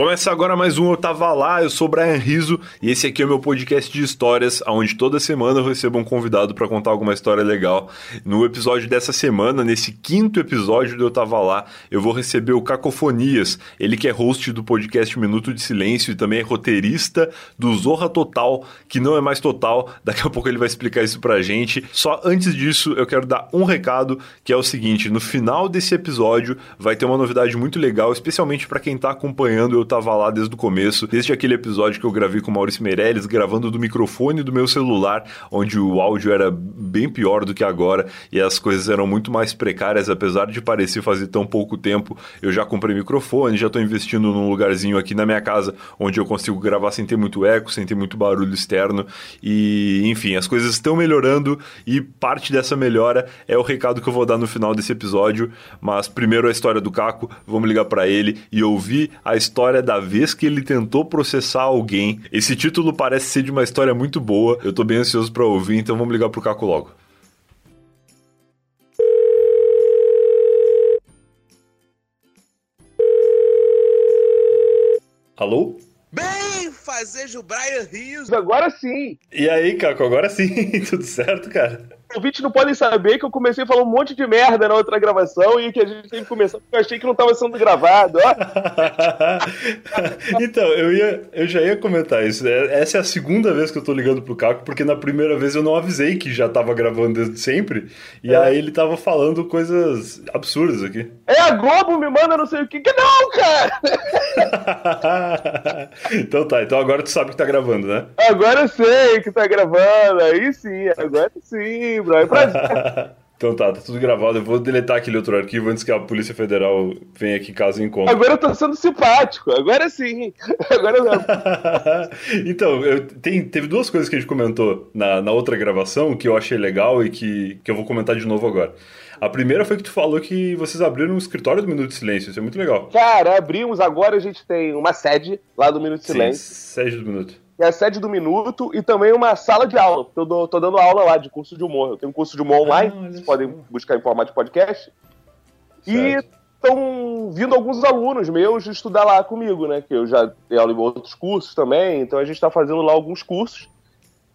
Começa agora mais um Eu Tava Lá, eu sou o Brian Riso e esse aqui é o meu podcast de histórias, onde toda semana eu recebo um convidado para contar alguma história legal. No episódio dessa semana, nesse quinto episódio do Eu Tava Lá, eu vou receber o Cacofonias, ele que é host do podcast Minuto de Silêncio e também é roteirista do Zorra Total, que não é mais total, daqui a pouco ele vai explicar isso pra gente. Só antes disso, eu quero dar um recado, que é o seguinte, no final desse episódio vai ter uma novidade muito legal, especialmente para quem tá acompanhando Eu tava lá desde o começo, desde aquele episódio que eu gravei com o Maurício Meirelles, gravando do microfone do meu celular, onde o áudio era bem pior do que agora e as coisas eram muito mais precárias, apesar de parecer fazer tão pouco tempo. Eu já comprei microfone, já estou investindo num lugarzinho aqui na minha casa onde eu consigo gravar sem ter muito eco, sem ter muito barulho externo e, enfim, as coisas estão melhorando e parte dessa melhora é o recado que eu vou dar no final desse episódio. Mas primeiro a história do Caco, vamos ligar para ele e ouvir a história história da vez que ele tentou processar alguém. Esse título parece ser de uma história muito boa. Eu tô bem ansioso para ouvir, então vamos ligar pro Caco logo. Alô? Bem, fazer Brian Rios. Agora sim. E aí, Caco, agora sim, tudo certo, cara? Ouvintes não podem saber que eu comecei a falar um monte de merda na outra gravação e que a gente teve que começar porque eu achei que não estava sendo gravado. então, eu, ia, eu já ia comentar isso. É, essa é a segunda vez que eu tô ligando pro Caco, porque na primeira vez eu não avisei que já tava gravando desde sempre. E é. aí ele tava falando coisas absurdas aqui. É a Globo me manda não sei o que. que não, cara! então tá, então agora tu sabe que tá gravando, né? Agora eu sei que tá gravando. Aí sim, agora sim pra... Então tá, tá tudo gravado. Eu vou deletar aquele outro arquivo antes que a Polícia Federal venha aqui em casa e encontre. Agora eu tô sendo simpático, agora sim. Agora não. então, eu, tem, teve duas coisas que a gente comentou na, na outra gravação que eu achei legal e que, que eu vou comentar de novo agora. A primeira foi que tu falou que vocês abriram um escritório do Minuto de Silêncio. Isso é muito legal. Cara, abrimos agora, a gente tem uma sede lá do Minuto de Silêncio. Sim, sede do Minuto é a sede do Minuto, e também uma sala de aula. Eu dou, tô dando aula lá de curso de humor. Eu tenho um curso de humor online, ah, vocês podem buscar em formato de podcast. Certo. E estão vindo alguns alunos meus estudar lá comigo, né? Que eu já dei aula em outros cursos também, então a gente está fazendo lá alguns cursos.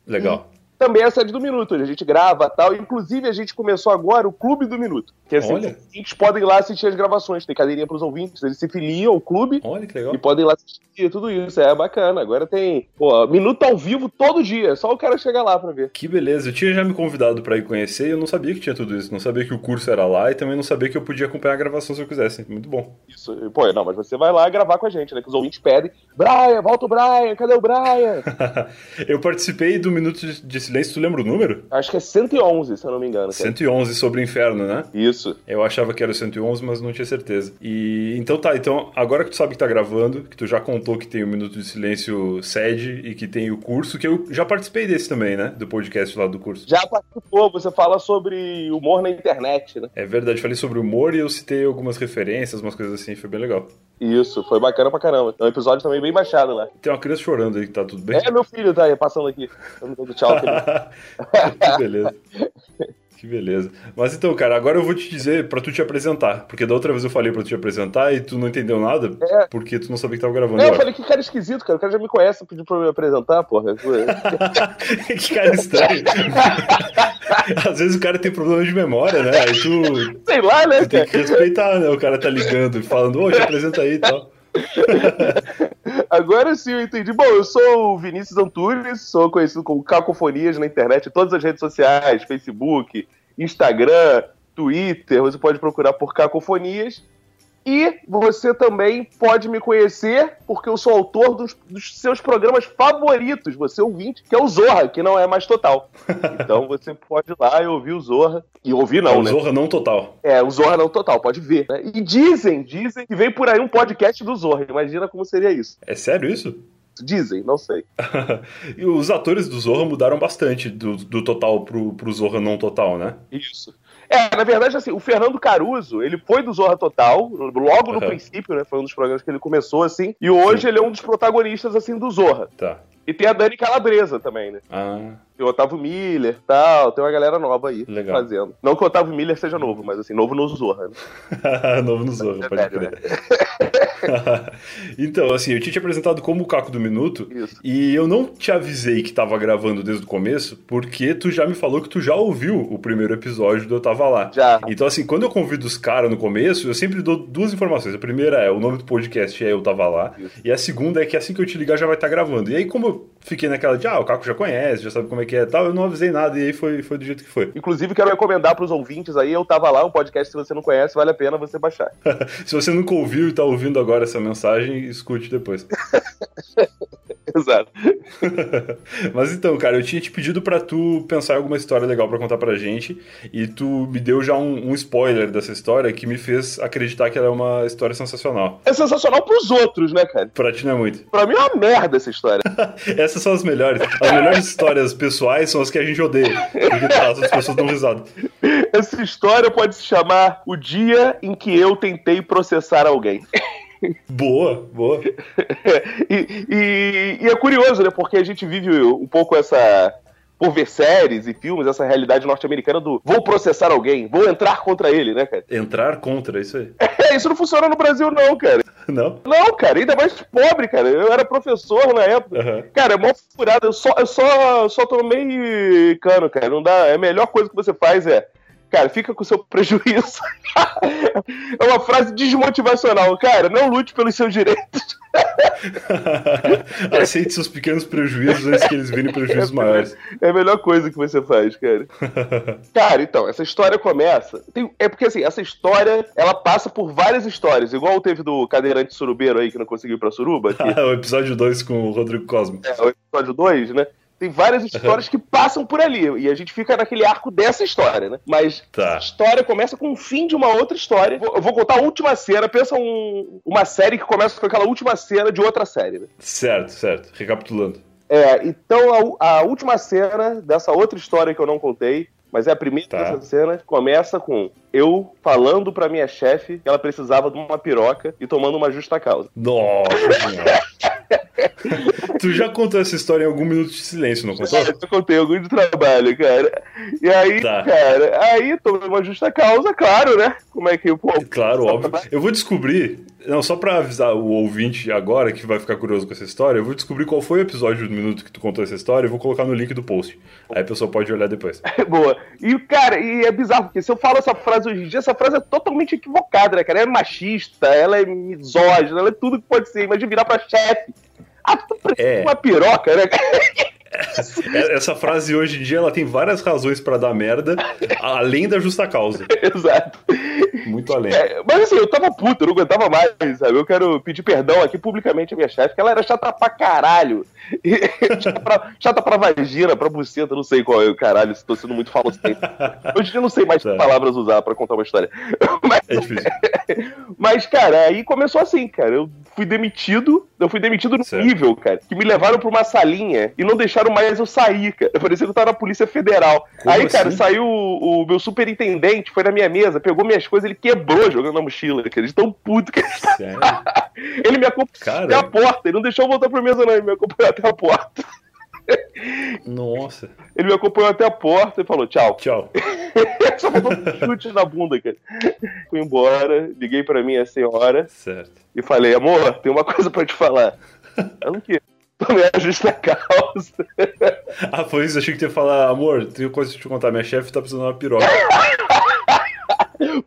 Legal também é a sede do Minuto, a gente grava tal. Inclusive, a gente começou agora o Clube do Minuto. Que assim, Olha. os ouvintes podem ir lá assistir as gravações. Tem cadeirinha para os ouvintes, eles se filiam ao clube. Olha que legal. E podem ir lá assistir tudo isso. É bacana. Agora tem, pô, Minuto ao vivo todo dia. Só o cara chegar lá para ver. Que beleza. Eu tinha já me convidado para ir conhecer e eu não sabia que tinha tudo isso. Não sabia que o curso era lá e também não sabia que eu podia acompanhar a gravação se eu quisesse. Muito bom. Isso. Pô, não, mas você vai lá gravar com a gente, né? Que os ouvintes pedem. Brian, volta o Brian, cadê o Brian? eu participei do Minuto de Silêncio. Tu lembra o número? Acho que é 111, se eu não me engano. Cara. 111 sobre o inferno, né? Isso. Eu achava que era 111, mas não tinha certeza. E então tá, então agora que tu sabe que tá gravando, que tu já contou que tem o Minuto de Silêncio sede e que tem o curso, que eu já participei desse também, né? Do podcast lá do curso. Já participou, você fala sobre humor na internet, né? É verdade, falei sobre humor e eu citei algumas referências, umas coisas assim, foi bem legal. Isso, foi bacana pra caramba. É um episódio também bem baixado lá. Tem uma criança chorando aí, tá tudo bem? É, meu filho tá aí, passando aqui. Dando tchau. que beleza. Que beleza. Mas então, cara, agora eu vou te dizer pra tu te apresentar. Porque da outra vez eu falei pra tu te apresentar e tu não entendeu nada, é. porque tu não sabia que tava gravando. É, eu falei que cara esquisito, cara. O cara já me conhece, pediu pra me apresentar, porra. que cara estranho. Às vezes o cara tem problema de memória, né? Aí tu. Sei lá, né? Tu tem que respeitar, né? O cara tá ligando, falando, ô, te apresenta aí e tal. Agora sim eu entendi. Bom, eu sou o Vinícius Antunes, sou conhecido como Cacofonias na internet, em todas as redes sociais, Facebook, Instagram, Twitter, você pode procurar por Cacofonias. E você também pode me conhecer porque eu sou autor dos, dos, seus programas favoritos, você ouvinte, que é o Zorra, que não é mais total. Então você pode ir lá e ouvir o Zorra. E ouvir não, é o né? Zorra não total. É, o Zorra não total, pode ver. Né? E dizem, dizem que vem por aí um podcast do Zorra. Imagina como seria isso. É sério isso? Dizem, não sei. e os atores do Zorra mudaram bastante do, do total pro, pro Zorra não total, né? Isso. É, na verdade, assim, o Fernando Caruso, ele foi do Zorra Total, logo no uhum. princípio, né? Foi um dos programas que ele começou, assim. E hoje Sim. ele é um dos protagonistas, assim, do Zorra. Tá. E tem a Dani Calabresa também, né? Ah. Tem o Otávio Miller tal, tem uma galera nova aí Legal. fazendo. Não que o Otávio Miller seja novo, mas assim, novo no Zorra. Né? novo no Zorra, é pode velho, crer. Né? então, assim, eu tinha te apresentado como o Caco do Minuto Isso. e eu não te avisei que tava gravando desde o começo, porque tu já me falou que tu já ouviu o primeiro episódio do Eu Tava Lá. Já. Então, assim, quando eu convido os caras no começo, eu sempre dou duas informações. A primeira é o nome do podcast é Eu Tava Lá, Isso. e a segunda é que assim que eu te ligar já vai estar gravando. E aí, como eu fiquei naquela de, ah, o Caco já conhece, já sabe como é que é e tal, eu não avisei nada, e aí foi, foi do jeito que foi. Inclusive, quero recomendar pros ouvintes aí, eu tava lá, um podcast se você não conhece, vale a pena você baixar. Se você nunca ouviu e tá ouvindo agora essa mensagem, escute depois. Exato. Mas então, cara, eu tinha te pedido pra tu pensar em alguma história legal pra contar pra gente, e tu me deu já um, um spoiler dessa história que me fez acreditar que ela é uma história sensacional. É sensacional pros outros, né, cara? Pra ti não é muito. Pra mim é uma merda essa história. Essas são as melhores. As melhores histórias pessoais são as que a gente odeia. Porque as outras pessoas dão risada. Essa história pode se chamar O Dia em que eu tentei processar alguém. Boa, boa. e, e- e é curioso, né? Porque a gente vive um pouco essa. Por ver séries e filmes, essa realidade norte-americana do vou processar alguém, vou entrar contra ele, né, cara? Entrar contra, isso aí. É, isso não funciona no Brasil, não, cara. Não? Não, cara, ainda mais pobre, cara. Eu era professor na época. Aham. Cara, é mó furada. Eu só, eu só, só tomei cano, cara. Não dá. É a melhor coisa que você faz é. Cara, fica com o seu prejuízo. é uma frase desmotivacional. Cara, não lute pelos seus direitos. Aceite seus pequenos prejuízos antes que eles virem prejuízos maiores. É a melhor coisa que você faz, cara. Cara, então, essa história começa. tem- é porque assim, essa história ela passa por várias histórias. Igual teve do cadeirante surubeiro aí que não conseguiu ir pra suruba. Que o episódio 2 com o Rodrigo Cosmo. é o episódio 2, né? Tem várias histórias que passam por ali. E a gente fica naquele arco dessa história, né? Mas Tá. a história começa com o fim de uma outra história. Eu vou contar a última cena. Pensa um- uma série que começa com aquela última cena de outra série, né? Certo, certo. Recapitulando. É, então a, a última cena dessa outra história que eu não contei, mas é a primeira Tá. dessa cena, começa com eu falando pra minha chefe que ela precisava de uma piroca e tomando uma justa causa. Nossa. tu já contou essa história em algum minuto de silêncio, não contou? Eu contei algum de trabalho, cara. E aí, Tá. cara, aí tomei uma justa causa, claro, né? Como é que, pô. Claro, óbvio. Eu vou descobrir, não, só pra avisar o ouvinte agora que vai ficar curioso com essa história, eu vou descobrir qual foi o episódio do minuto que tu contou essa história e vou colocar no link do post. Aí a pessoa pode olhar depois. Boa. E, cara, e é bizarro, porque se eu falo essa frase hoje em dia, essa frase é totalmente equivocada, né, cara? Ela é machista, ela é misógina, ela é tudo que pode ser. Imagina virar pra chefe. Ah, tu precisa É. uma piroca, né, Essa frase hoje em dia ela tem várias razões pra dar merda, além da justa causa. Exato. Muito além. É, mas assim, eu tava puto, eu não aguentava mais, sabe? Eu quero pedir perdão aqui publicamente à minha chefe, que ela era chata pra caralho. E- chata, pra, chata pra vagina, pra buceta, não sei qual é o caralho, tô sendo muito falocente. Hoje em dia eu não sei mais Tá. que palavras usar pra contar uma história. Mas, É difícil. mas, cara, aí começou assim, cara. Eu fui demitido, eu fui demitido no Certo. nível, cara, que me levaram pra uma salinha e não deixaram mais eu sair, cara. Parecia que eu tava na Polícia Federal. Como aí, cara, assim? saiu o, o meu superintendente, foi na minha mesa, pegou minhas coisas, ele quebrou jogando na mochila, cara. De tão puto que ele Sério? ele me acompanhou Cara. até a porta, ele não deixou eu voltar pra mesa, não, ele me acompanhou até a porta. Nossa. Ele me acompanhou até a porta e falou tchau. Tchau. Só faltou um chute na bunda, cara. Fui embora, liguei pra minha senhora Certo. e falei, amor, tem uma coisa pra te falar. Ela o quê? Tomei a justa causa. Ah, foi isso. Achei que tu ia falar, amor, tenho coisa pra te contar. Minha chefe tá precisando de uma piroca.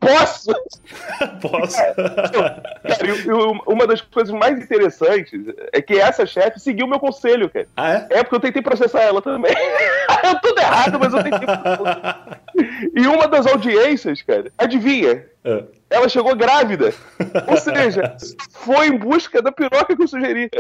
Posso? Posso? Cara, e uma das coisas mais interessantes é que essa chefe seguiu meu conselho, cara. ah, é? É porque eu tentei processar ela também. eu tudo errado, mas eu tentei processar. E uma das audiências, cara, adivinha? É. Ela chegou grávida. Ou seja, foi em busca da piroca que eu sugeri.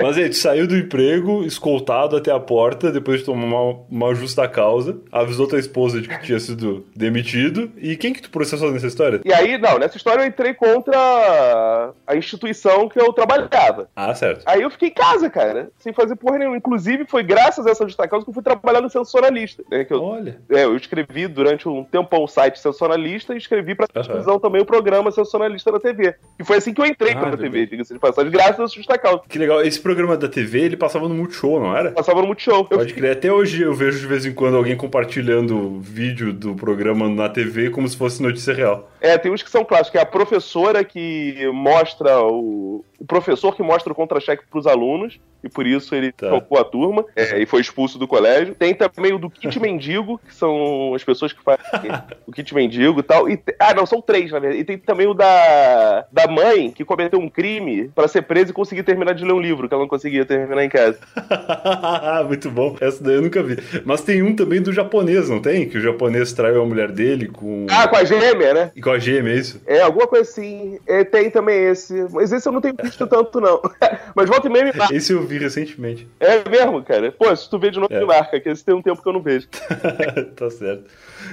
Mas aí, tu saiu do emprego, escoltado até a porta, depois de tomar uma, uma justa causa, avisou tua esposa de que tinha sido demitido. E quem que tu processou nessa história? E aí, não, nessa história eu entrei contra a instituição que eu trabalhava. Ah, certo. Aí eu fiquei em casa, cara, sem fazer porra nenhuma. Inclusive, foi graças a essa justa causa que eu fui trabalhar no Sensacionalista. Né, que eu, Olha. é, eu escrevi durante um tempão o site Sensacionalista e escrevi pra televisão também o programa Sensacionalista na TV. E foi assim que eu entrei Ah, pra. TV, diga-se de passagem, graças a essa justa causa. Que legal. Esse programa da TV, ele passava no Multishow, não era? Passava no Multishow. Eu Pode crer. Até hoje eu vejo de vez em quando alguém compartilhando vídeo do programa na TV como se fosse notícia real. É, tem uns que são clássicos, que é a professora que mostra o. O professor que mostra o contra-cheque pros alunos, e por isso ele Tá. tocou a turma é, e foi expulso do colégio. Tem também o do kit mendigo, que são as pessoas que fazem o kit mendigo e tal. E ah, não, são três, na verdade. E tem também o da, da mãe que cometeu um crime pra ser presa e conseguir terminar de ler um livro, que ela não conseguia terminar em casa. Muito bom. Essa daí eu nunca vi. Mas tem um também do japonês, não tem? Que o japonês traiu a mulher dele com. Ah, com a gêmea, né? E com a gêmea, é isso? É, alguma coisa assim. É, tem também esse. Mas esse eu não tenho visto tanto, não. Mas volta e meia me marca. Esse eu vi recentemente. É mesmo, cara. Pô, se tu vê de novo, É. me marca, que esse tem um tempo que eu não vejo. tá certo.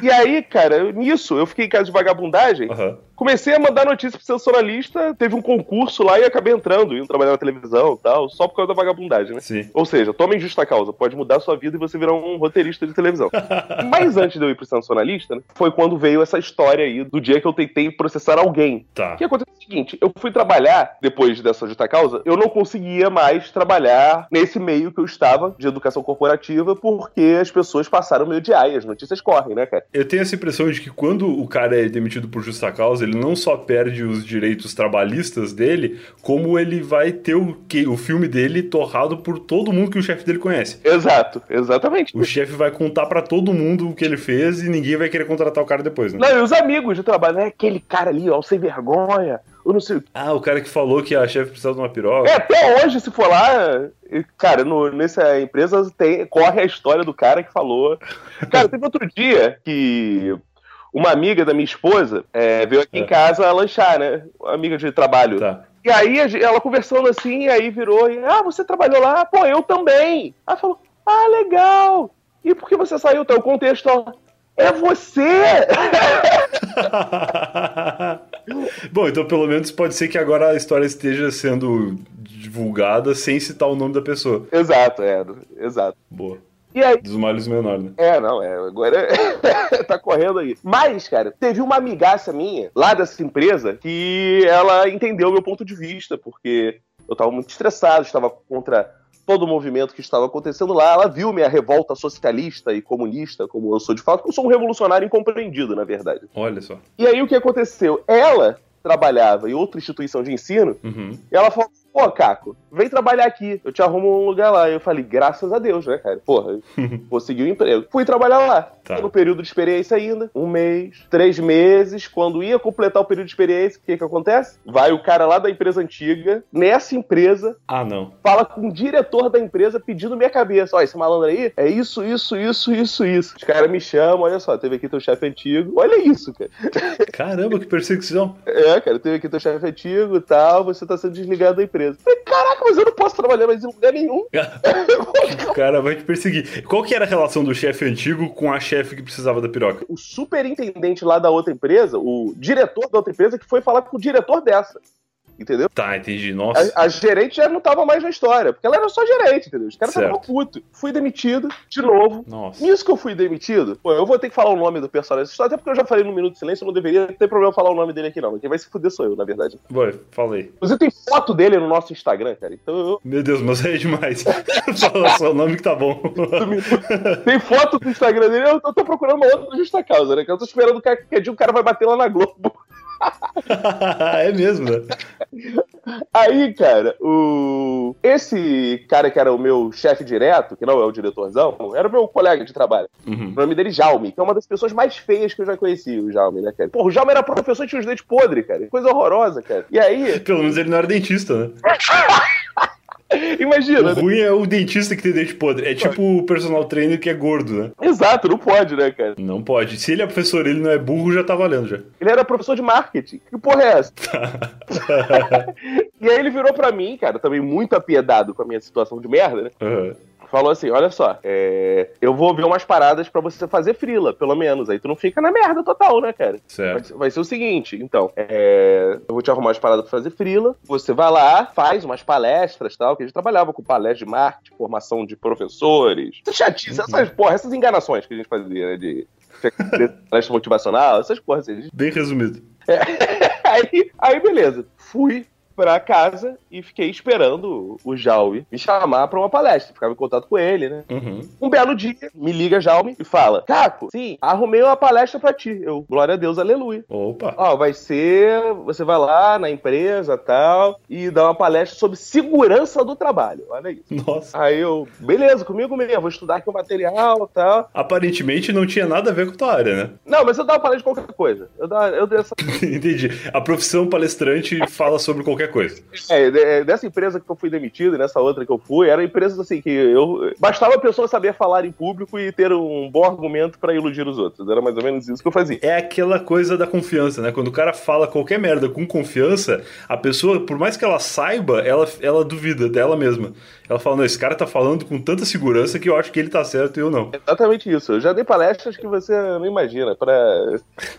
E aí, cara, nisso, eu fiquei em casa de vagabundagem. Aham. Comecei a mandar notícia pro sensacionalista, teve um concurso lá e acabei entrando, indo trabalhar na televisão e tal, só por causa da vagabundagem, né? Sim. Ou seja, toma em justa causa, pode mudar a sua vida e você virar um roteirista de televisão. Mas antes de eu ir pro sensacionalista, né, foi quando veio essa história aí do dia que eu tentei processar alguém. Tá. O que aconteceu é o seguinte, eu fui trabalhar, depois dessa justa causa, eu não conseguia mais trabalhar nesse meio que eu estava, de educação corporativa, porque as pessoas passaram a me odiar e as notícias correm, né, cara? Eu tenho essa impressão de que quando o cara é demitido por justa causa, ele não só perde os direitos trabalhistas dele, como ele vai ter o, que, o filme dele torrado por todo mundo que o chefe dele conhece. Exato, exatamente. O chefe vai contar pra todo mundo o que ele fez e ninguém vai querer contratar o cara depois, né? Não, e os amigos de trabalho, né? Aquele cara ali, ó, sem vergonha, eu não sei. Ah, o cara que falou que a chefe precisava de uma piroca. É, até hoje, se for lá, cara, no, nessa empresa tem, corre a história do cara que falou. Cara, teve outro dia que uma amiga da minha esposa é, veio aqui É. em casa lanchar, né? Uma amiga de trabalho. Tá. E aí ela conversando assim, aí virou, e, ah, você trabalhou lá? Pô, eu também. Aí falou, ah, legal. E por que você saiu? Então, o contexto, ó, é você! Bom, então pelo menos pode ser que agora a história esteja sendo divulgada sem citar o nome da pessoa. exato, é, exato. Boa. E aí, Dos males menor, né? É, não, é, agora tá correndo aí. Mas, cara, teve uma amigaça minha lá dessa empresa que ela entendeu o meu ponto de vista, porque eu tava muito estressado, estava contra todo o movimento que estava acontecendo lá. Ela viu minha revolta socialista e comunista, como eu sou de fato, porque eu sou um revolucionário incompreendido, na verdade. Olha só. E aí o que aconteceu? Ela trabalhava em outra instituição de ensino Uhum. e ela falou: Pô, Caco, vem trabalhar aqui, eu te arrumo um lugar lá. Eu falei, graças a Deus, né, cara? Porra, consegui o emprego. Fui trabalhar lá. Tá. No período de experiência ainda, um mês, três meses. Quando ia completar o período de experiência, o que que acontece? Vai o cara lá da empresa antiga, nessa empresa, Ah, não. fala com o diretor da empresa pedindo minha cabeça. Ó, esse malandro aí é isso, isso, isso, isso, isso. Os caras me chamam, olha só, teve aqui teu chefe antigo. Olha isso, cara. Caramba, que perseguição. É, cara, teve aqui teu chefe antigo e tal, você tá sendo desligado da empresa. Eu Falei, caraca, mas eu não posso trabalhar mais em lugar nenhum. o cara vai te perseguir. Qual que era a relação do chefe antigo com a chefe que precisava da piroca? O superintendente lá da outra empresa, o diretor da outra empresa, que foi falar com o diretor dessa. Entendeu? Tá, entendi. Nossa. A, a gerente já não tava mais na história, porque ela era só gerente, entendeu? Os caras estavam putos. Fui demitido, de novo. Nossa. Nisso que eu fui demitido, pô, eu vou ter que falar o nome do personagem dessa história, até porque eu já falei no Minuto de Silêncio, eu não deveria ter problema falar o nome dele aqui, não. Quem vai se fuder sou eu, na verdade. Vai, falei. Inclusive tem foto dele no nosso Instagram, cara. Então eu. Meu Deus, mas é demais. Fala só o nome que tá bom. Tem foto do Instagram dele, eu tô, procurando uma outra justa causa, né? Que eu tô esperando que qualquer dia o cara vai bater lá na Globo. é mesmo, né? Aí, cara, o. Esse cara que era o meu chefe direto, que não é o diretorzão, era o meu colega de trabalho. Uhum. O nome dele Jaume, que é uma das pessoas mais feias que eu já conheci, o Jaume, né, cara? Porra, o Jaume era professor e tinha os dentes podres, cara. Coisa horrorosa, cara. E aí, Pelo menos ele não era dentista, né? imagina, O né? ruim é o dentista que tem dente podre. É tipo o personal trainer que é gordo, né? Exato, não pode, né, cara? Não pode. Se ele é professor ele não é burro, já tá valendo já. Ele era professor de marketing. Que porra é essa? E aí ele virou pra mim, cara, também muito apiedado com a minha situação de merda, né? Aham. Falou assim: olha só, é, eu vou ver umas paradas pra você fazer frila, pelo menos. Aí tu não fica na merda total, né, cara? Vai, Certo. ser- vai ser o seguinte, então, é, eu vou te arrumar umas paradas pra fazer frila, você vai lá, faz umas palestras tal, que a gente trabalhava com palestra de marketing, formação de professores, essas chatices, essas porra, essas enganações que a gente fazia, né, de palestra motivacional, essas porras assim. Bem resumido. aí, aí, beleza, fui, pra casa e fiquei esperando o Jaume me chamar pra uma palestra. Ficava em contato com ele, né? Uhum. Um belo dia, me liga Jaume e fala: Caco, sim, arrumei uma palestra pra ti. Eu, glória a Deus, aleluia. Opa. Ó, vai ser. Você vai lá na empresa tal e dá uma palestra sobre segurança do trabalho. Olha isso. Nossa. Aí eu, beleza, comigo mesmo, vou estudar aqui o material tal. Aparentemente não tinha nada a ver com a tua área, né? Não, mas eu dava palestra de qualquer coisa. Eu dava, eu dei essa. Entendi. A profissão palestrante fala sobre qualquer coisa. É, de- dessa empresa que eu fui demitido e nessa outra que eu fui, eram empresas assim que eu. Bastava a pessoa saber falar em público e ter um bom argumento pra iludir os outros. Era mais ou menos isso que eu fazia. É aquela coisa da confiança, né? Quando o cara fala qualquer merda com confiança, a pessoa, por mais que ela saiba, ela, ela duvida dela mesma. Ela fala, não, esse cara tá falando com tanta segurança que eu acho que ele tá certo e eu não. Exatamente isso. Eu já dei palestras que você não imagina, para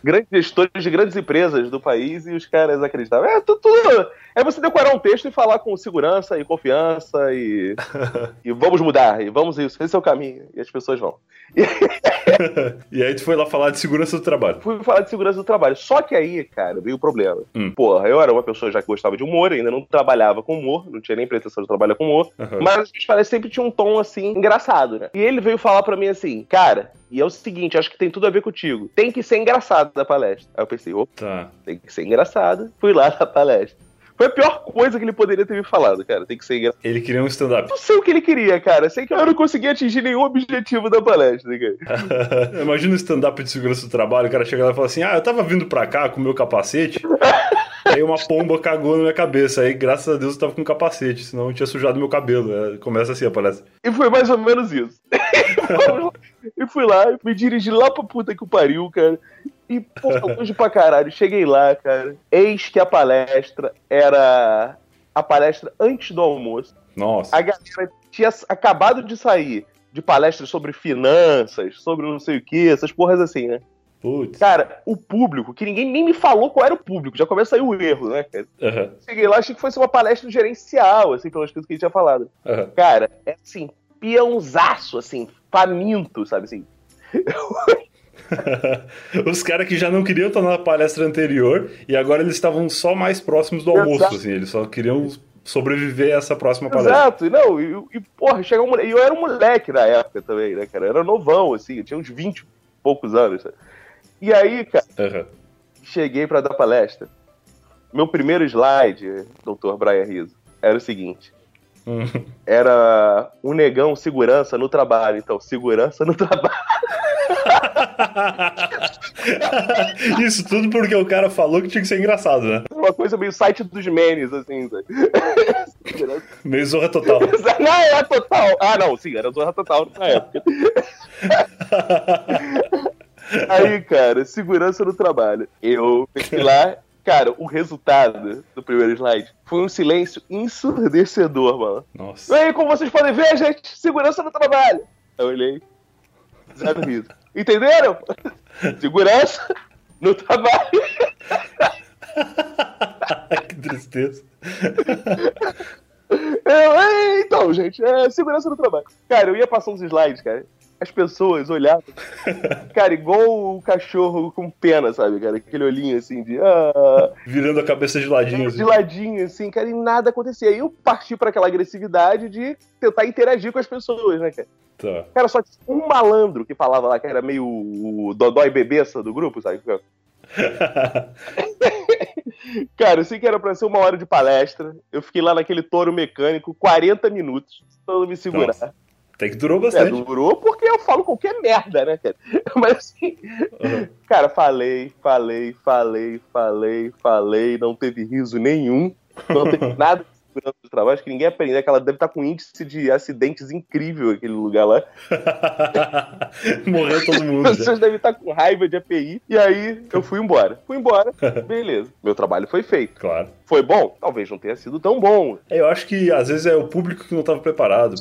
grandes gestores de grandes empresas do país e os caras acreditavam. É tu- tudo. É você decorar um texto e falar com segurança e confiança e, e vamos mudar, e vamos isso, esse é o caminho. E as pessoas vão. e aí tu foi lá falar de segurança do trabalho. Fui falar de segurança do trabalho. Só que aí, cara, veio o problema. Hum. Porra, eu era uma pessoa já que gostava de humor, ainda não trabalhava com humor, não tinha nem pretensão de trabalhar com humor. Aham. Mas as minhas palestras sempre tinha um tom assim, engraçado, né? E ele veio falar pra mim assim, cara, e é o seguinte, acho que tem tudo a ver contigo. Tem que ser engraçado da palestra. Aí eu pensei, opa, Tá. tem que ser engraçado. Fui lá na palestra. Foi a pior coisa que ele poderia ter me falado, cara. Tem que ser engraçado. Ele queria um stand-up. Não sei o que ele queria, cara. Sei que eu não consegui atingir nenhum objetivo da palestra, cara. Imagina um stand-up de segurança do trabalho, o cara chega lá e fala assim: Ah, eu tava vindo pra cá com o meu capacete, aí uma pomba cagou na minha cabeça. Aí, graças a Deus, eu tava com capacete, senão eu tinha sujado meu cabelo. É, começa assim a palestra. E foi mais ou menos isso. e fui lá, me dirigi lá pra puta que o pariu, cara. E, porra, longe pra caralho. Cheguei lá, cara. Eis que a palestra era a palestra antes do almoço. Nossa. A galera tinha acabado de sair de palestras sobre finanças, sobre não sei o que, essas porras assim, né? Putz. Cara, o público, que ninguém nem me falou qual era o público, já começa aí o erro, né, cara? Aham, Cheguei lá, achei que fosse uma palestra gerencial, assim, pelas coisas que ele tinha falado. aham. Cara, é assim, peãozaço, assim, faminto, sabe assim? Os caras que já não queriam estar na palestra anterior e agora eles estavam só mais próximos do almoço, Exato. assim, eles só queriam sobreviver a essa próxima palestra. Exato, não, e, e porra, chega um e eu era um moleque na época também, né, cara? Eu era novão, assim, eu tinha uns 20 e poucos anos. sabe? E aí, cara, Aham. cheguei pra dar palestra. Meu primeiro slide, doutor Brian Rizzo, era o seguinte. Hum. Era um negão segurança no trabalho. Então, segurança no trabalho. Isso tudo porque o cara falou que tinha que ser engraçado, né? Uma coisa meio site dos memes, assim, sabe? Segurança. Meio zorra total. Não, é total. Ah, não, sim, era Zorra Total na época. Aí, cara, segurança no trabalho. Eu fui lá, cara, o resultado do primeiro slide foi um silêncio ensurdecedor, mano. Nossa. E aí, como vocês podem ver, gente, segurança no trabalho. Eu olhei, zero riso. Entenderam? Segurança no trabalho. que tristeza. Eu, "É, então, gente, é segurança no trabalho. Cara, eu ia passar uns slides, cara. As pessoas olhavam, cara, igual o cachorro com pena, sabe, cara? Aquele olhinho assim de. Ah, Virando a cabeça de ladinho. de Assim. ladinho, assim, cara, e nada acontecia. Aí eu parti pra aquela agressividade de tentar interagir com as pessoas, né, cara? Tá. Cara, só tinha um malandro que falava lá, que era meio o Dodói Bebeça do grupo, sabe? Cara, eu sei que era pra ser uma hora de palestra. Eu fiquei lá naquele touro mecânico 40 minutos, tentando me segurar. Nossa, Até que durou É, bastante. durou porque eu falo qualquer merda, né, cara? Mas assim, Aham. cara, falei, falei, falei, falei, falei, não teve riso nenhum, não teve nada segurança do trabalho. Acho que ninguém aprendeu, que ela deve estar com um índice de acidentes incrível aquele lugar lá. Morreu todo As mundo. já. pessoas devem estar com raiva de API. E aí eu fui embora. Fui embora, beleza. Meu trabalho foi feito. Claro. Foi bom? Talvez não tenha sido tão bom. É, Eu acho que às vezes é o público que não estava preparado.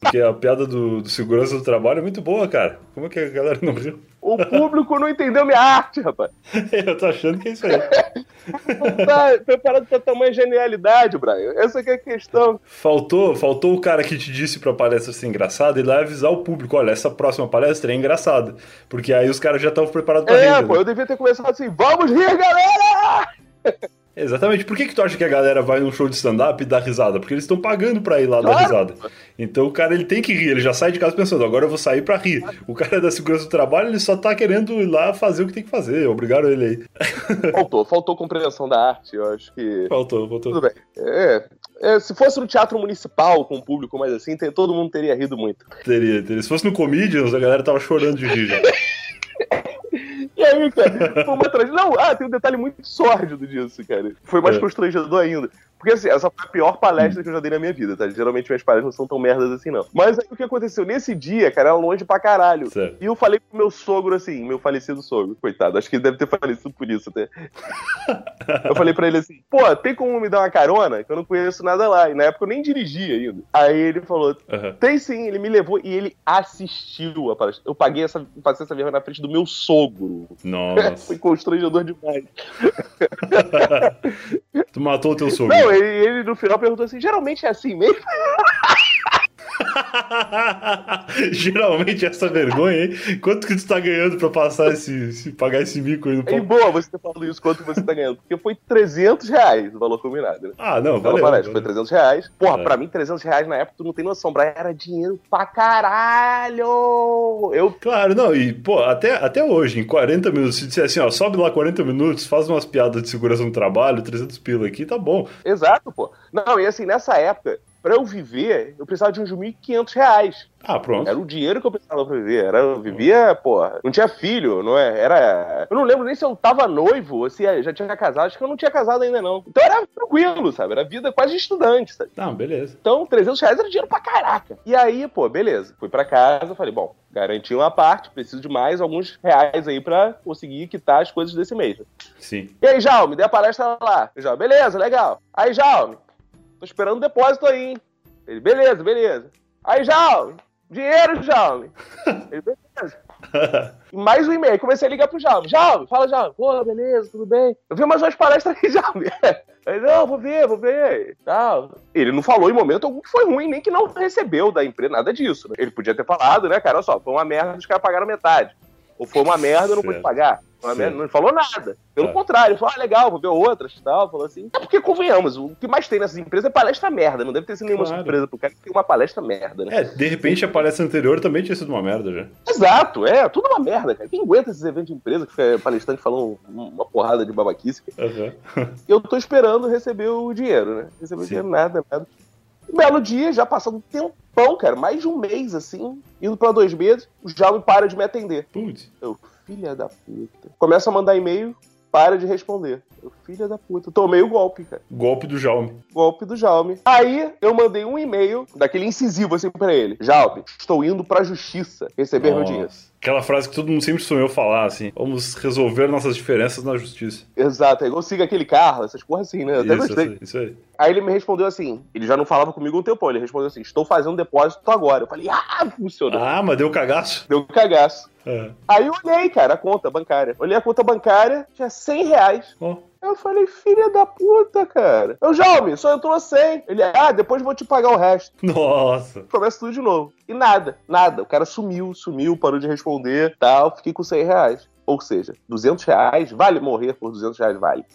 Porque a piada do, do segurança do trabalho é muito boa, cara. Como é que a galera não riu? O público não entendeu minha arte, rapaz. Eu tô achando que é isso aí. Não tá preparado pra tamanha genialidade, Brian. Essa é a questão. Faltou, faltou o cara que te disse pra palestra ser engraçada e lá avisar o público: olha, essa próxima palestra é engraçada. Porque aí os caras já estavam preparados pra É, rir. pô, né? eu devia ter começado assim, vamos rir, galera! Exatamente. Por que, que tu acha que a galera vai num show de stand-up e dá risada? Porque eles estão pagando pra ir lá Claro. dar risada. Então o cara ele tem que rir, ele já sai de casa pensando, agora eu vou sair pra rir. O cara da segurança do trabalho, ele só tá querendo ir lá fazer o que tem que fazer. Obrigaram ele aí. Faltou, faltou compreensão da arte, eu acho que. Faltou, faltou. Tudo bem. É, é, se fosse no teatro municipal, com um público mais assim, tem- todo mundo teria rido muito. Teria, teria. Se fosse no Comedians, a galera tava chorando de rir já. E aí, cara, foi uma tragédia. Não, ah, tem um detalhe muito sórdido disso, cara. Foi mais É. constrangedor ainda. Porque assim, essa foi a pior palestra que eu já dei na minha vida, tá? Geralmente minhas palestras não são tão merdas assim, não. Mas aí o que aconteceu? Nesse dia, cara, era longe pra caralho. Certo. E eu falei pro meu sogro assim, meu falecido sogro, coitado, acho que ele deve ter falecido por isso até. eu falei pra ele assim, pô, tem como me dar uma carona? Que eu não conheço nada lá. E na época eu nem dirigia ainda. Aí ele falou, Aham. tem sim, ele me levou e ele assistiu a palestra. Eu paguei essa, passei essa vergonha na frente do meu sogro. Nossa. Foi constrangedor demais. tu matou o teu sogro. Não, ele, ele no final perguntou assim: geralmente é assim mesmo? Geralmente essa vergonha, hein? Quanto que tu tá ganhando pra passar esse, pagar esse mico aí no E palco? boa você ter falado isso, quanto você tá ganhando? Porque foi 300 reais o valor combinado, né? Ah, não, Pela valeu. palestra, foi valeu. 300 reais. Porra, É. pra mim, 300 reais na época, tu não tem noção. Brian era dinheiro pra caralho! Eu. Claro, não, e, pô, até, até hoje, em 40 minutos, se disser assim, ó, sobe lá 40 minutos, faz umas piadas de segurança no trabalho, 300 pila aqui, tá bom. Exato, pô. Não, e assim, nessa época, pra eu viver, eu precisava de uns 1.500 reais. Ah, pronto. Era o dinheiro que eu precisava pra viver. Era, eu vivia, porra, não tinha filho, não é? Era. Eu não lembro nem se eu tava noivo ou se já tinha casado. Acho que eu não tinha casado ainda, não. Então era tranquilo, sabe? Era vida quase de estudante, sabe? Ah, beleza. Então, 300 reais era dinheiro pra caraca. E aí, pô, beleza. Fui pra casa, falei, bom, garanti uma parte, preciso de mais alguns reais aí pra conseguir quitar as coisas desse mês. Sim. E aí, Jaume, dei a palestra lá. Já, beleza, legal. Aí, Jaume, tô esperando o depósito aí, hein? Ele, beleza, beleza. Aí, Jaume, dinheiro, Jaume. Ele, beleza. E mais um e-mail. Comecei a ligar pro Jaume. Jaume, fala, Jaume. Pô, beleza, tudo bem. Eu vi mais umas palestras aí, Jaume. Aí, não, vou ver, vou ver. Tal. Ele não falou em momento algum que foi ruim, nem que não recebeu da empresa, nada disso. né? Ele podia ter falado, né, cara? Olha só, foi uma merda, os caras pagaram metade. Ou foi uma merda, eu não pude pagar. Merda, não falou nada. Pelo Tá. contrário, ele falou, ah, legal, vou ver outras e tal. Falou assim. É porque, convenhamos, o que mais tem nessas empresas é palestra merda. Não deve ter sido nenhuma Claro. surpresa pro cara que tem uma palestra merda, né? É, de repente a palestra anterior também tinha sido uma merda já. Exato, é, tudo uma merda, cara. Quem aguenta esses eventos de empresa que fica palestrante falando uma porrada de babaquice? Aham. Eu tô esperando receber o dinheiro, né? Receber o dinheiro, nada, nada. Um belo dia, já passando um tempão, cara, mais de um mês assim, indo pra dois meses, o Jaume para de me atender. Putz. Eu, filha da puta. Começa a mandar e-mail, para de responder. Eu, filha da puta. Tomei o golpe, cara. Golpe do Jaume. Golpe do Jaume. Aí eu mandei um e-mail, daquele incisivo assim pra ele: Jaume, estou indo pra justiça receber meu Nossa. dinheiro. Aquela frase que todo mundo sempre sonhou falar, assim. Vamos resolver nossas diferenças na justiça. Exato, é igual siga aquele carro, essas porras assim, né? Eu até Isso, gostei. isso, aí. Aí ele me respondeu assim: ele já não falava comigo um tempão, ele respondeu assim: estou fazendo depósito agora. Eu falei: ah, funcionou. Ah, mas deu cagaço. Deu cagaço. É. Aí eu olhei, cara, a conta bancária. Olhei a conta bancária, tinha 100 reais. Ó. Eu falei, filha da puta, cara. Eu, Jaume, só entrou 100. Ele, ah, depois vou te pagar o resto. Nossa. Começa tudo de novo. E nada, nada. O cara sumiu, sumiu, parou de responder, tal. Fiquei com 100 reais. Ou seja, 200 reais, vale morrer por 200 reais, vale.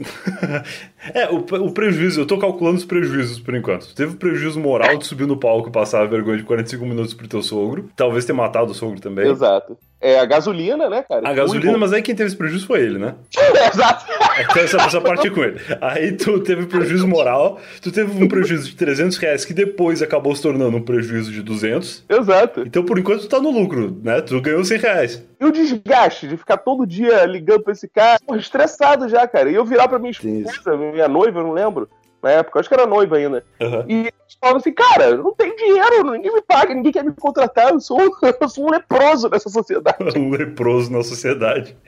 É, o, o prejuízo, eu tô calculando os prejuízos por enquanto. Teve o prejuízo moral de subir no palco e passar a vergonha de 45 minutos pro teu sogro. Talvez ter matado o sogro também. Exato. É a gasolina, né, cara? A gasolina, mas aí quem teve esse prejuízo foi ele, né? Exato. Então essa pessoa partiu com ele. Aí tu teve prejuízo moral, tu teve um prejuízo de 300 reais que depois acabou se tornando um prejuízo de 200. Exato. Então por enquanto tu tá no lucro, né? Tu ganhou 100 reais. E o desgaste de ficar todo dia ligando pra esse cara, porra, estressado já, cara. E eu virar pra minha esposa, minha noiva, eu não lembro, na época, eu acho que era noiva ainda. Aham. E eles falam assim, cara, não tenho dinheiro, ninguém me paga, ninguém quer me contratar, eu sou, eu sou um leproso nessa sociedade. Um leproso na sociedade.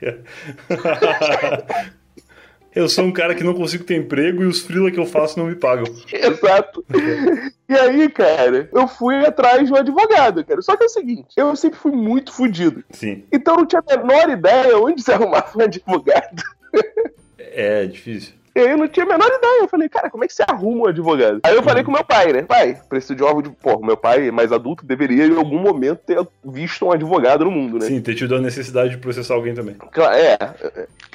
Eu sou um cara que não consigo ter emprego e os freela que eu faço não me pagam. Exato. E aí, cara, eu fui atrás de um advogado, cara. Só que é o seguinte, eu sempre fui muito fudido. Sim. Então eu não tinha a menor ideia onde se arrumava um advogado. É difícil. E aí eu não tinha a menor ideia. Eu falei, cara, como é que você arruma um advogado? Aí eu falei com meu pai, né? Pai, preciso de um advogado. Pô, meu pai, mais adulto, deveria em algum momento ter visto um advogado no mundo, né? Sim, ter tido a necessidade de processar alguém também. Cla- É.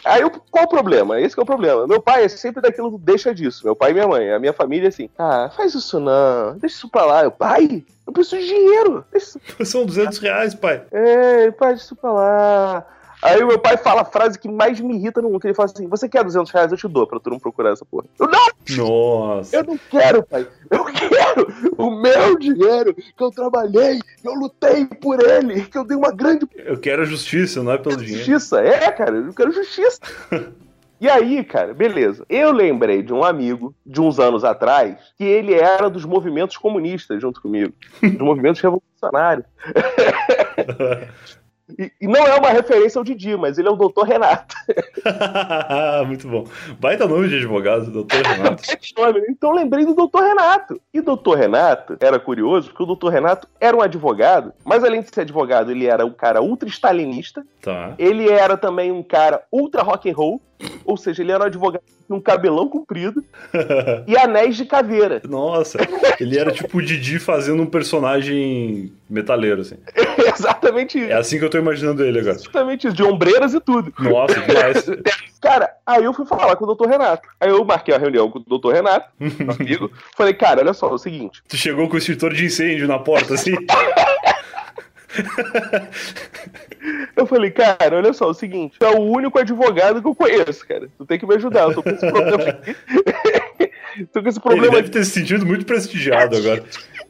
Aí eu- qual o problema? Esse que é o problema. Meu pai é sempre daquilo deixa disso. Meu pai e minha mãe. A minha família é assim. Ah, faz isso não. Deixa isso pra lá. Eu, pai, eu preciso de dinheiro. Isso... São 200 reais, pai. É, pai, deixa isso pra lá. Aí o meu pai fala a frase que mais me irrita no mundo. Ele fala assim: Você quer 200 reais? Eu te dou pra tu não procurar essa porra. Eu não, Nossa. eu não quero, pai. Eu quero o meu dinheiro que eu trabalhei, que eu lutei por ele, que eu dei uma grande Eu quero a justiça, não é pelo dinheiro. Justiça, é, cara, eu quero justiça. E aí, cara, beleza. Eu lembrei de um amigo de uns anos atrás que ele era dos movimentos comunistas junto comigo, dos movimentos revolucionários. E, e não é uma referência ao Didi, mas ele é o doutor Renato. Muito bom. Baita nome de advogado, doutor Renato. Então eu lembrei do doutor Renato. E doutor Renato era curioso, porque o doutor Renato era um advogado, mas além de ser advogado, ele era um cara ultra stalinista, Tá. Ele era também um cara ultra rock and roll, ou seja, ele era um advogado com um cabelão comprido e anéis de caveira. Nossa, ele era tipo o Didi fazendo um personagem metaleiro, assim. Exatamente isso. É assim que eu tô imaginando ele agora. Exatamente isso, de ombreiras e tudo. Nossa, demais. Cara, aí eu fui falar com o doutor Renato. Aí eu marquei a reunião com o doutor Renato, meu amigo. Falei, cara, olha só, é o seguinte. Tu chegou com o extintor de incêndio na porta, assim? Eu falei, cara, olha só, é o seguinte. Tu é o único advogado que eu conheço, cara. Tu tem que me ajudar, eu tô com esse problema aqui. tô com esse Ele problema deve ter se sentido muito prestigiado agora.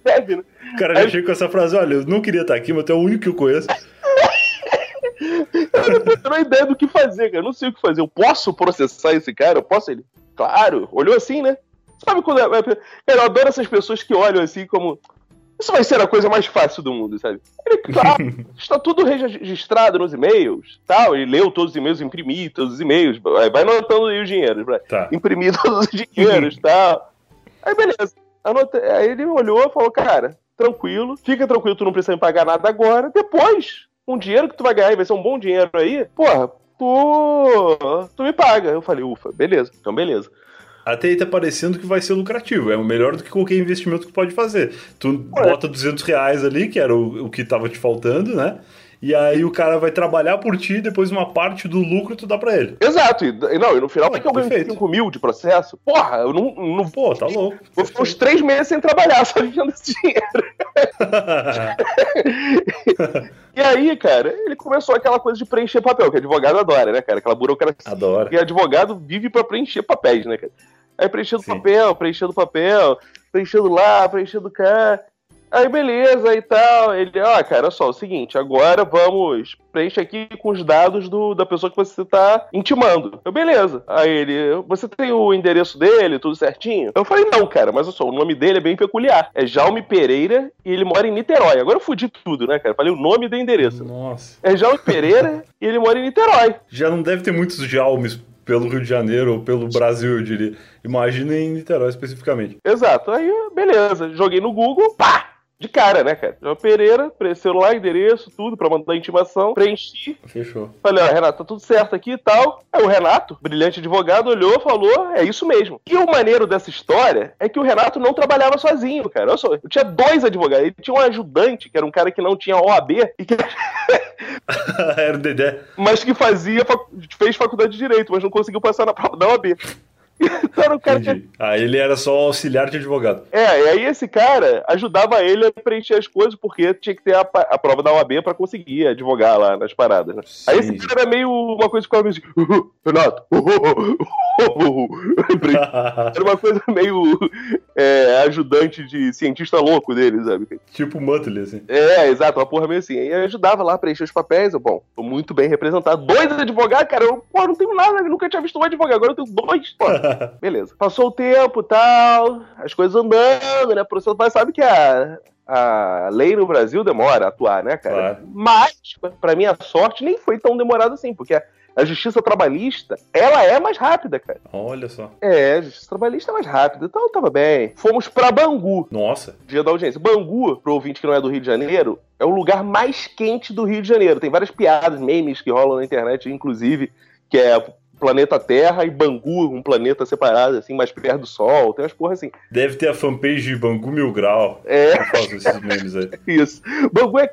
Deve, né? O cara já chega com essa frase: olha, eu não queria estar aqui, mas tu é o único que eu conheço. Eu não tenho ideia do que fazer, cara. Eu não sei o que fazer. Eu posso processar esse cara? Eu posso ele? Claro. Olhou assim, né? Sabe quando. É... Cara, eu adoro essas pessoas que olham assim como. Isso vai ser a coisa mais fácil do mundo, sabe? Ele, claro, está tudo registrado nos e-mails, tal. Ele leu todos os e-mails, imprimi todos os e-mails, vai anotando aí os dinheiros. Tá. imprimir todos os dinheiros, tal. Aí beleza. Anotei- Aí ele olhou e falou, cara, tranquilo, fica tranquilo, tu não precisa me pagar nada agora. Depois, um dinheiro que tu vai ganhar e vai ser um bom dinheiro aí, porra, tu, tu me paga. Eu falei, ufa, beleza, então beleza. Até aí tá parecendo que vai ser lucrativo. É o melhor do que qualquer investimento que tu pode fazer. Tu bota 200 reais ali, que era o, o que tava te faltando, né? E aí o cara vai trabalhar por ti, depois uma parte do lucro tu dá pra ele. Exato, e, e não, e no final, Pô, é que eu ganho perfeito. 5 mil de processo? Porra, eu não, não Pô, tá louco. vou ficar uns três meses sem trabalhar, só vivendo esse dinheiro. E aí, cara, ele começou aquela coisa de preencher papel, que advogado adora, né, cara? Aquela burocracia. Adoro. Porque advogado vive pra preencher papéis, né, cara? Aí preenchendo Sim. papel, preenchendo papel, preenchendo lá, preenchendo cá. Aí beleza e tal. Ele, ó, cara, olha só, é o seguinte, agora vamos, preenche aqui com os dados do, da pessoa que você tá intimando. Eu, beleza. Aí ele, você tem o endereço dele, tudo certinho? Eu falei, não, cara, mas só, o nome dele é bem peculiar. É Jaume Pereira e ele mora em Niterói. Agora eu fudi tudo, né, cara? Falei o nome e o endereço. Nossa. É Jaume Pereira e ele mora em Niterói. Já não deve ter muitos Jaumes pelo Rio de Janeiro ou pelo Brasil, eu diria. Imagina em Niterói especificamente. Exato. Aí, beleza. Joguei no Google, pá! De cara, né, cara? João Pereira, celular, endereço, tudo pra mandar intimação. Preenchi. Fechou. Falei, ó, Renato, tá tudo certo aqui e tal. Aí o Renato, brilhante advogado, olhou falou: é isso mesmo. E o maneiro dessa história é que o Renato não trabalhava sozinho, cara. Olha só, eu tinha dois advogados. Ele tinha um ajudante, que era um cara que não tinha OAB, e que, Era o Dedé. mas que fazia, fez faculdade de Direito, mas não conseguiu passar na prova da OAB. Então cara. Ah, ele era só auxiliar de advogado. É, e aí esse cara ajudava ele a preencher as coisas, porque tinha que ter a, a prova da OAB pra conseguir advogar lá nas paradas, né? Aí esse cara era meio uma coisa que ficava meio assim, Renato, era uma coisa meio é, ajudante de cientista louco dele, sabe? tipo Muttley, assim. É, exato, uma porra meio assim. Aí ajudava lá a preencher os papéis, eu, bom, tô muito bem representado. Dois advogados, cara, eu, pô, não tenho nada, eu nunca tinha visto um advogado, agora eu tenho dois, pô. Beleza. Passou o tempo tal, as coisas andando, né? O processo, mas sabe que a, a lei no Brasil demora a atuar, né, cara? Claro. Mas, pra minha sorte, nem foi tão demorado assim, porque a, a justiça trabalhista, ela é mais rápida, cara. Olha só. É, a justiça trabalhista é mais rápida, então tava bem. Fomos pra Bangu, Nossa. dia da audiência. Bangu, pro ouvinte que não é do Rio de Janeiro, é o lugar mais quente do Rio de Janeiro. Tem várias piadas, memes que rolam na internet, inclusive, que é planeta Terra e Bangu, um planeta separado, assim, mais perto do Sol. Tem umas porra assim. Deve ter a fanpage de Bangu Mil Grau. É. Eu faço esses memes aí. Isso. Bangu é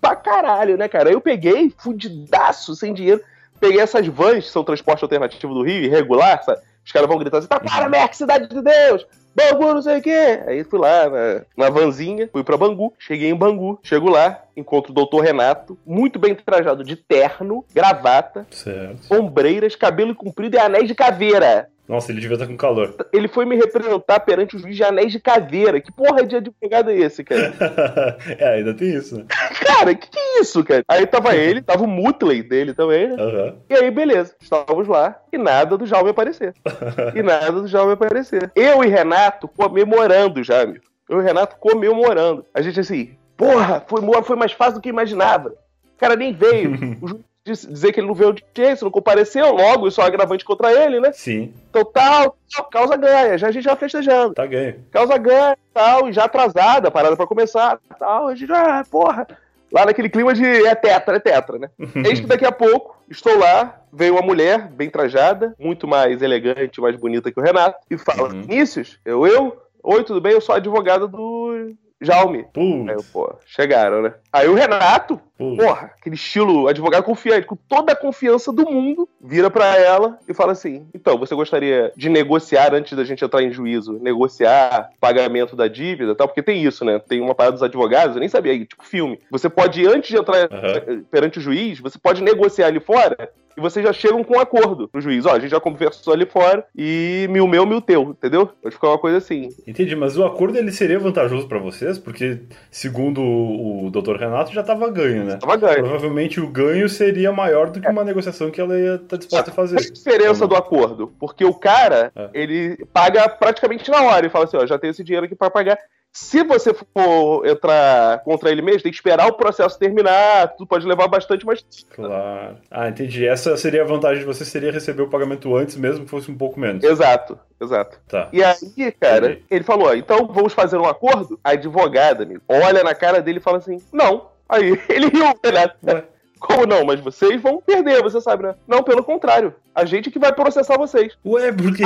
pra caralho, né, cara? Eu peguei, fudidaço, sem dinheiro. Peguei essas vans, que são transporte alternativo do Rio, irregular, sabe? Os caras vão gritar assim, tá para, Merck, cidade de Deus! Bangu, não sei o quê. Aí fui lá na, na vanzinha, fui pra Bangu, cheguei em Bangu, chego lá, encontro o doutor Renato, muito bem trajado de terno, gravata, Certo. ombreiras, cabelo comprido e anéis de caveira. Nossa, ele devia estar com calor. Ele foi me representar perante o juiz de anéis de caveira. Que porra de advogado é esse, cara? é, ainda tem isso, né? Cara, que que é isso, cara? Aí tava ele, tava o Mutley dele também, né? Aham. E aí, beleza, estávamos lá e nada do Jaume aparecer. E nada do Jaume aparecer. Eu e Renato comemorando já, amigo. Eu e Renato comemorando. A gente assim, porra, foi, foi mais fácil do que imaginava. O cara nem veio. O juiz dizer que ele não veio de audiência, não compareceu, logo isso é um agravante contra ele, né? Sim, Então tal, tal, causa ganha. Já a gente já festejando. tá ganho. Causa ganha tal, e já atrasada, parada pra começar tal. A gente, ah, porra. Lá naquele clima de é tetra, é tetra, né? Eis que daqui a pouco, estou lá, veio uma mulher bem trajada, muito mais elegante, mais bonita que o Renato, e fala: Uhum. Vinícius, eu, eu? Oi, tudo bem? Eu sou advogada do Jaume. Aí eu, Putz, pô, chegaram, né? Aí o Renato, putz. porra, aquele estilo advogado confiante, com toda a confiança do mundo, vira pra ela e fala assim: então, você gostaria de negociar antes da gente entrar em juízo, negociar pagamento da dívida e tal? Porque tem isso, né? Tem uma parada dos advogados, eu nem sabia, tipo filme. Você pode, antes de entrar Aham. perante o juiz, você pode negociar ali fora. E vocês já chegam com um acordo pro juiz. Ó, a gente já conversou ali fora e mil meu, mil teu, entendeu? Pode ficar uma coisa assim. Entendi, mas o acordo ele seria vantajoso pra vocês, porque segundo o, Dr. Renato já tava ganho, né? Tava ganho. Provavelmente o ganho seria maior do que uma negociação que ela ia estar disposta a fazer. Qual é a diferença do acordo? Porque o cara, É. ele paga praticamente na hora. Ele fala assim, ó, já tenho esse dinheiro aqui pra pagar. Se você for entrar contra ele mesmo, tem que esperar o processo terminar, tudo pode levar bastante mais Claro. Ah, entendi. Essa seria a vantagem de você, seria receber o pagamento antes, mesmo que fosse um pouco menos. Exato, exato. Tá. E aí, cara, Entendi. ele falou, ó, então vamos fazer um acordo? A advogada, amigo, olha na cara dele e fala assim, não. Aí ele riu, né? Ué. Como não? Mas vocês vão perder, você sabe, né? Não, pelo contrário. A gente que vai processar vocês. Ué, porque.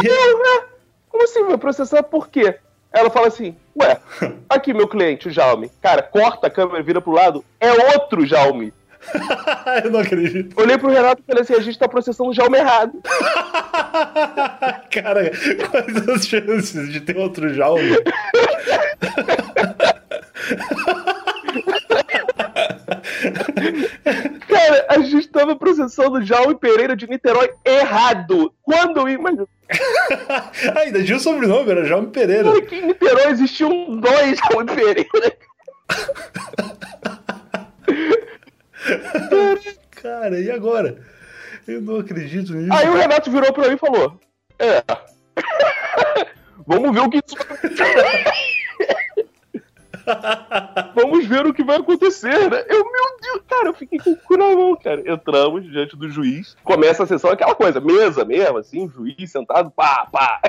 Como assim vai processar por quê? Ela fala assim, ué, aqui meu cliente, o Jaume. Cara, corta a câmera, vira pro lado, é outro Jaume. Eu não acredito. Olhei pro Renato e falei assim, a gente tá processando o Jaume errado. Cara, quais as chances de ter outro Jaume? Cara, a gente tava processando o Jaume Pereira de Niterói errado. Quando eu imagino ainda tinha o sobrenome, era Jaume Pereira. que em Niterói existiam dois Jaume Pereira. Cara, e agora? Eu não acredito nisso. Aí o Renato virou pra mim e falou: É. Vamos ver o que isso Vamos ver o que vai acontecer, né? Eu, meu Deus, cara, eu fiquei com o cu na mão, cara. Entramos diante do juiz, começa a sessão, aquela coisa, mesa mesmo, assim, juiz sentado, pá, pá.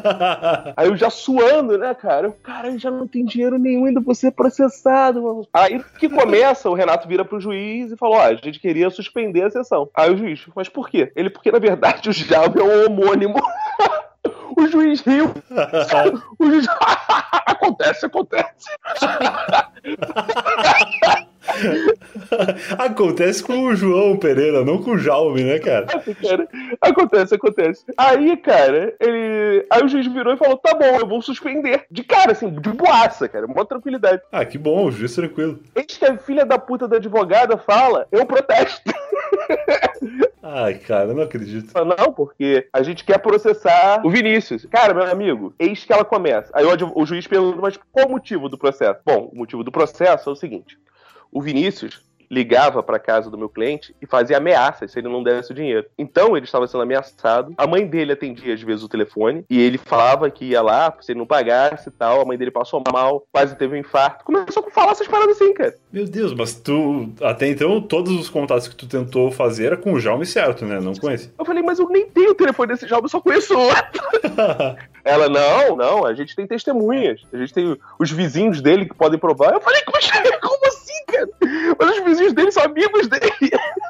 Aí eu já suando, né, cara? Eu, cara, eu já não tem dinheiro nenhum, ainda vou ser processado, mano. Aí que começa, o Renato vira pro juiz e falou: ó, a gente queria suspender a sessão. Aí o juiz, mas por quê? Ele, porque na verdade o Jaume é um homônimo. o juiz riu. O juiz. Acontece, acontece. Acontece com o João Pereira, não com o Jaume, né, cara? Acontece, acontece. Aí, cara, ele. Aí o juiz virou e falou: tá bom, eu vou suspender. De cara, assim, de boaça, cara, mó tranquilidade. Ah, que bom, o juiz tranquilo. Eis que a filha da puta da advogada fala: eu protesto. Ai, cara, não acredito. Não, porque a gente quer processar o Vinícius. Cara, meu amigo, eis que ela começa. Aí o, o juiz pergunta, mas qual o motivo do processo? Bom, o motivo do processo é o seguinte: o Vinícius ligava para casa do meu cliente e fazia ameaças se ele não desse o dinheiro. Então ele estava sendo ameaçado. A mãe dele atendia às vezes o telefone e ele falava que ia lá se ele não pagasse e tal. A mãe dele passou mal, quase teve um infarto. Começou a falar essas paradas assim, cara. Meu Deus, mas tu. Até então, todos os contatos que tu tentou fazer era com o Jaume certo, né? Não com esse. Eu falei, mas eu nem tenho o telefone desse jovem, eu só conheço outro. Ela, não, não, a gente tem testemunhas. A gente tem os vizinhos dele que podem provar. Eu falei, como assim, Mas os vizinhos dele são amigos dele.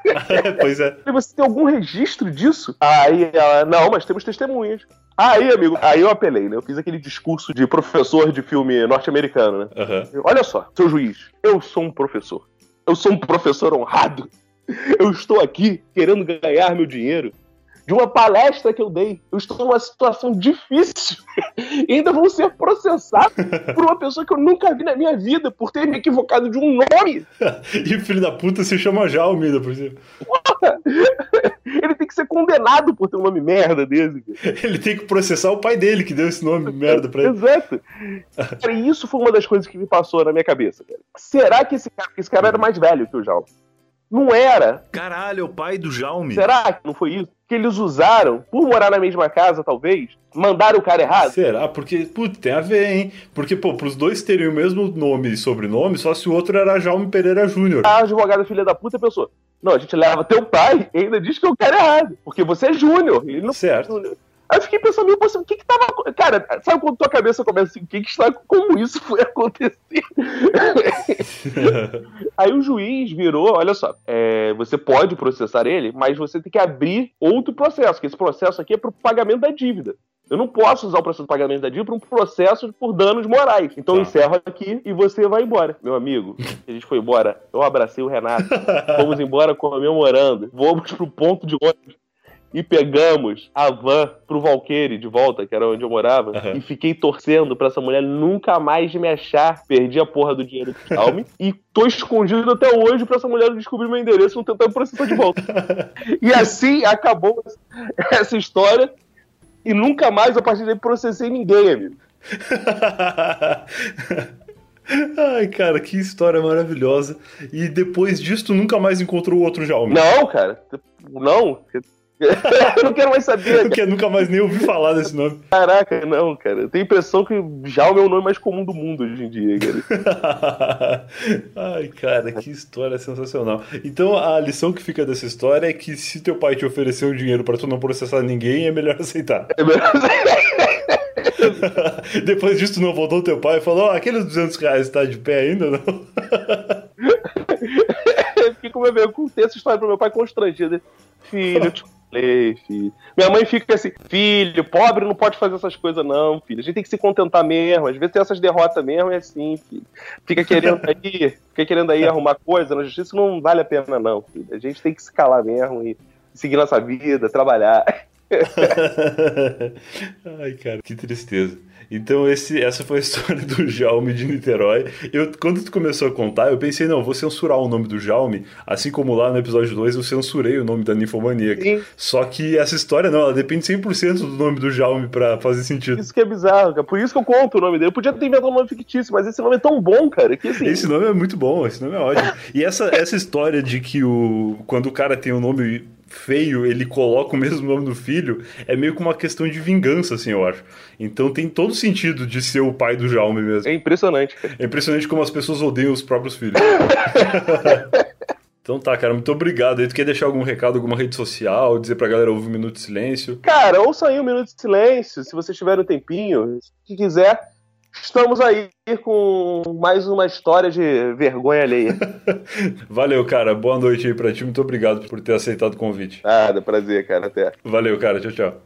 pois é. Você tem algum registro disso? Aí ela, não, mas temos testemunhas. Aí, amigo, aí eu apelei, né? Eu fiz aquele discurso de professor de filme norte-americano, né? Uhum. Olha só, seu juiz, eu sou um professor. Eu sou um professor honrado. Eu estou aqui querendo ganhar meu dinheiro de uma palestra que eu dei. Eu estou numa situação difícil. E ainda vou ser processado por uma pessoa que eu nunca vi na minha vida por ter me equivocado de um nome. e o filho da puta se chama Jaume, por exemplo. Porra! Ele tem que ser condenado por ter um nome merda desse. Ele tem que processar o pai dele que deu esse nome merda pra ele. Exato. Cara, isso foi uma das coisas que me passou na minha cabeça. Cara. Será que esse cara, esse cara era mais velho que o Jaume? Não era. Caralho, é o pai do Jaume. Será que não foi isso? Que eles usaram, por morar na mesma casa, talvez, mandaram o cara errado? Será? Porque, putz, tem a ver, hein? Porque, pô, pros dois terem o mesmo nome e sobrenome, só se o outro era Jaume Pereira Júnior. A advogada filha da puta pensou: não, a gente leva teu pai e ainda diz que é o cara errado. Porque você é Júnior. Ele não Certo. Aí eu fiquei pensando, meu, o que que tava. Cara, sabe quando tua cabeça começa assim, o que que está. Como isso foi acontecer? Aí o juiz virou, olha só, é, você pode processar ele, mas você tem que abrir outro processo, que esse processo aqui é pro pagamento da dívida. Eu não posso usar o processo de pagamento da dívida para um processo por danos morais. Então eu Tá. encerro aqui e você vai embora. Meu amigo, a gente foi embora. Eu abracei o Renato. Fomos embora comemorando. Vamos pro ponto de ônibus. E pegamos a van pro Valqueire de volta, que era onde eu morava, Aham. e fiquei torcendo pra essa mulher nunca mais me achar. Perdi a porra do dinheiro do Xiaomi e tô escondido até hoje pra essa mulher descobrir meu endereço e não tentar me processar de volta. e assim acabou essa história e nunca mais a partir daí processei ninguém, amigo. Ai, cara, que história maravilhosa. E depois disso, tu nunca mais encontrou outro Jaume. Não, cara. Não. Eu não quero mais saber. Porque nunca mais nem ouvi falar desse nome. Caraca, não, cara. Eu tenho a impressão que Jaume é o nome mais comum do mundo hoje em dia, cara. Ai, cara, que história sensacional. Então, a lição que fica dessa história é que se teu pai te ofereceu dinheiro pra tu não processar ninguém, é melhor aceitar. É melhor- Depois disso, tu não voltou teu pai e falou: "Ó, aqueles 200 reais tá de pé ainda, não? Eu fiquei com meu eu contei essa história pro meu pai constrangido. Filho, eu te falei, filho. Minha mãe fica assim, filho, pobre não pode fazer essas coisas, não, filho. A gente tem que se contentar mesmo. Às vezes tem essas derrotas mesmo, é assim, filho. Fica querendo aí, fica querendo aí arrumar coisa na justiça, não vale a pena, não, filho. A gente tem que se calar mesmo e seguir nossa vida, trabalhar. Ai, cara, que tristeza. Então, esse, essa foi a história do Jaume de Niterói. Eu, quando tu começou a contar, eu pensei, não, vou censurar o nome do Jaume, assim como lá no episódio 2 eu censurei o nome da ninfomaníaca. Sim. Só que essa história, não, ela depende 100% do nome do Jaume pra fazer sentido. Isso que é bizarro, cara. Por isso que eu conto o nome dele. Eu podia ter inventado um nome fictício, mas esse nome é tão bom, cara, que assim. Esse nome é muito bom, esse nome é ótimo. E essa, essa história de que o, quando o cara tem um nome feio, ele coloca o mesmo nome do filho, é meio que uma questão de vingança, assim, eu acho. Então tem todo sentido de ser o pai do Jaume mesmo. É impressionante, cara. É impressionante como as pessoas odeiam os próprios filhos. então tá, cara, muito obrigado. Aí tu quer deixar algum recado, alguma rede social, dizer pra galera ouvir um minuto de silêncio? Cara, ouça aí um minuto de silêncio, se vocês tiverem um tempinho, se quiser. Estamos aí com mais uma história de vergonha alheia. Valeu, cara. Boa noite aí pra ti. Muito obrigado por ter aceitado o convite. Nada, prazer, cara. Até. Valeu, cara. Tchau, tchau.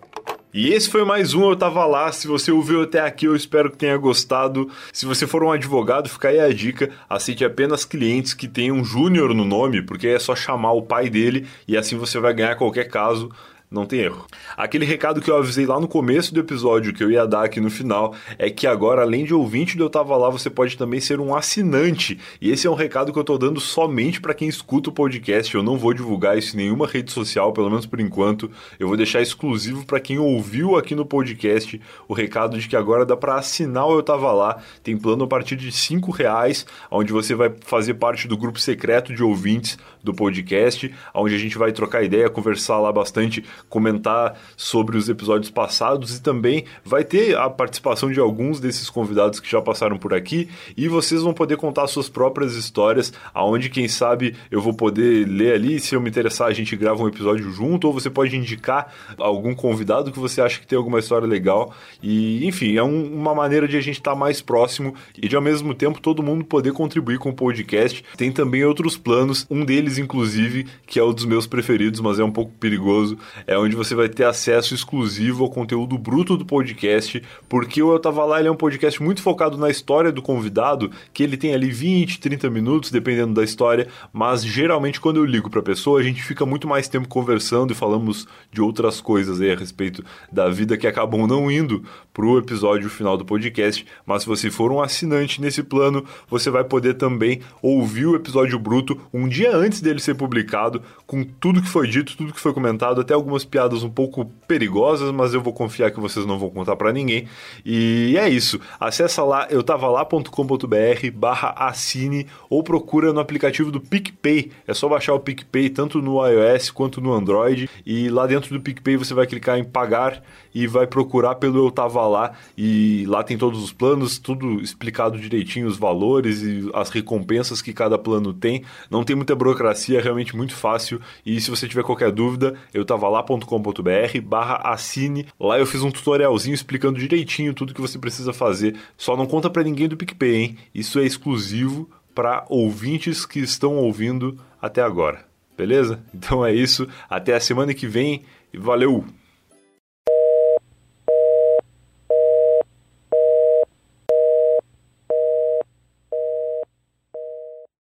E esse foi mais um Eu Tava Lá. Se você ouviu até aqui, eu espero que tenha gostado. Se você for um advogado, fica aí a dica: aceite apenas clientes que tenham Júnior no nome, porque é só chamar o pai dele e assim você vai ganhar qualquer caso. Não tem erro. Aquele recado que eu avisei lá no começo do episódio que eu ia dar aqui no final é que agora, além de ouvinte do Eu Tava Lá, você pode também ser um assinante. E esse é um recado que eu tô dando somente para quem escuta o podcast. Eu não vou divulgar isso em nenhuma rede social, pelo menos por enquanto. Eu vou deixar exclusivo para quem ouviu aqui no podcast o recado de que agora dá para assinar o Eu Tava Lá. Tem plano a partir de cinco reais, onde você vai fazer parte do grupo secreto de ouvintes do podcast, onde a gente vai trocar ideia, conversar lá bastante comentar sobre os episódios passados e também vai ter a participação de alguns desses convidados que já passaram por aqui e vocês vão poder contar suas próprias histórias, aonde quem sabe eu vou poder ler ali, se eu me interessar a gente grava um episódio junto ou você pode indicar algum convidado que você acha que tem alguma história legal e enfim, é um, uma maneira de a gente estar tá mais próximo e de ao mesmo tempo todo mundo poder contribuir com o podcast. Tem também outros planos, um deles inclusive, que é um dos meus preferidos, mas é um pouco perigoso, é onde você vai ter acesso exclusivo ao conteúdo bruto do podcast, porque o Eu Tava Lá ele é um podcast muito focado na história do convidado, que ele tem ali 20, 30 minutos, dependendo da história, mas geralmente quando eu ligo para a pessoa, a gente fica muito mais tempo conversando e falamos de outras coisas aí a respeito da vida que acabam não indo pro episódio final do podcast, mas se você for um assinante nesse plano, você vai poder também ouvir o episódio bruto um dia antes dele ser publicado, com tudo que foi dito, tudo que foi comentado, até algumas piadas um pouco perigosas, mas eu vou confiar que vocês não vão contar para ninguém. E é isso. Acessa lá eu tava lá.com.br barra assine ou procura no aplicativo do PicPay. É só baixar o PicPay tanto no iOS quanto no Android e lá dentro do PicPay você vai clicar em pagar e vai procurar pelo Eu Tava Lá e lá tem todos os planos, tudo explicado direitinho, os valores e as recompensas que cada plano tem. Não tem muita burocracia, é realmente muito fácil e se você tiver qualquer dúvida, eu tava lá.com.br barra assine. Lá eu fiz um tutorialzinho explicando direitinho tudo que você precisa fazer. Só não conta para ninguém do PicPay, hein? Isso é exclusivo para ouvintes que estão ouvindo até agora. Beleza? Então é isso. Até a semana que vem e valeu!